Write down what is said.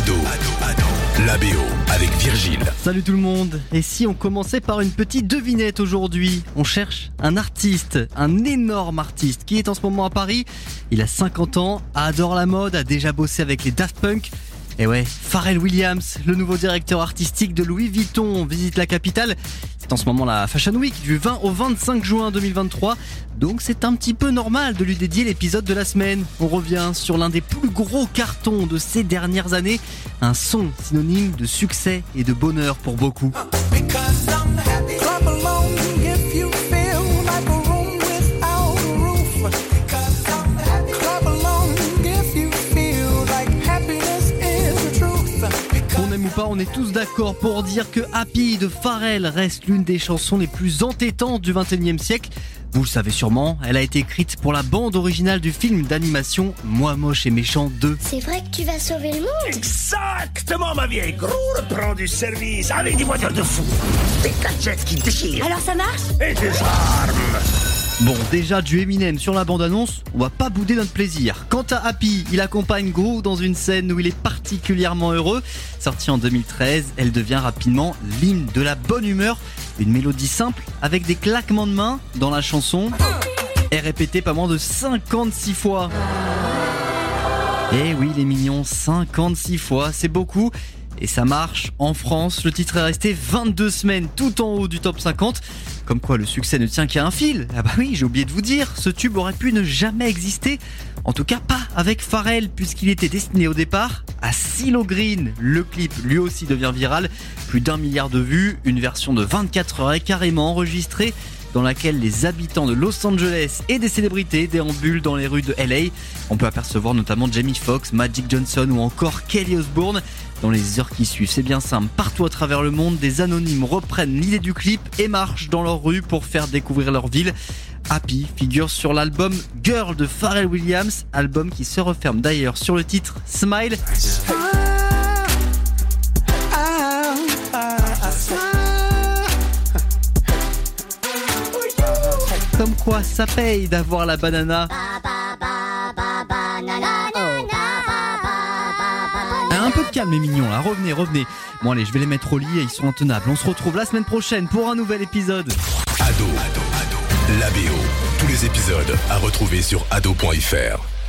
Ado, la BO avec Virgile. Salut tout le monde Et si on commençait par une petite devinette aujourd'hui? On cherche un artiste, un énorme artiste qui est en ce moment à Paris. Il a 50 ans, adore la mode, a déjà bossé avec les Daft Punk. Et ouais, Pharrell Williams, le nouveau directeur artistique de Louis Vuitton, visite la capitale. C'est en ce moment la Fashion Week du 20 au 25 juin 2023. Donc c'est un petit peu normal de lui dédier l'épisode de la semaine. On revient sur l'un des plus gros cartons de ces dernières années. Un son synonyme de succès et de bonheur pour beaucoup. Ou pas, on est tous d'accord pour dire que Happy de Pharrell reste l'une des chansons les plus entêtantes du 21e siècle. Vous le savez sûrement, elle a été écrite pour la bande originale du film d'animation Moi moche et méchant 2. C'est vrai que tu vas sauver le monde Exactement, ma vieille. Gros reprend du service avec des voitures de fou, des gadgets qui déchirent Alors ça marche? Et des armes. Bon, déjà du Eminem sur la bande-annonce, on va pas bouder notre plaisir. Quant à Happy, il accompagne Gros dans une scène où il est particulièrement heureux. Sortie en 2013, elle devient rapidement l'hymne de la bonne humeur. Une mélodie simple avec des claquements de mains dans la chanson est répétée pas moins de 56 fois. Eh oui, les mignons, 56 fois, c'est beaucoup. Et ça marche. En France, le titre est resté 22 semaines tout en haut du top 50. Comme quoi le succès ne tient qu'à un fil. Ah bah oui, j'ai oublié de vous dire, ce tube aurait pu ne jamais exister. En tout cas pas avec Pharrell, puisqu'il était destiné au départ à Silo Green. Le clip lui aussi devient viral. Plus d'un milliard de vues, une version de 24 heures est carrément enregistrée dans laquelle les habitants de Los Angeles et des célébrités déambulent dans les rues de LA. On peut apercevoir notamment Jamie Foxx, Magic Johnson ou encore Kelly Osbourne. Dans les heures qui suivent, c'est bien simple, partout à travers le monde, des anonymes reprennent l'idée du clip et marchent dans leurs rues pour faire découvrir leur ville. Happy figure sur l'album Girl de Pharrell Williams, album qui se referme d'ailleurs sur le titre Smile. Comme quoi ça paye d'avoir la banana. Un peu de calme les mignons là, revenez, revenez. Bon allez, je vais les mettre au lit et ils sont intenables. On se retrouve la semaine prochaine pour un nouvel épisode. Ado, la BO. Tous les épisodes à retrouver sur ado.fr.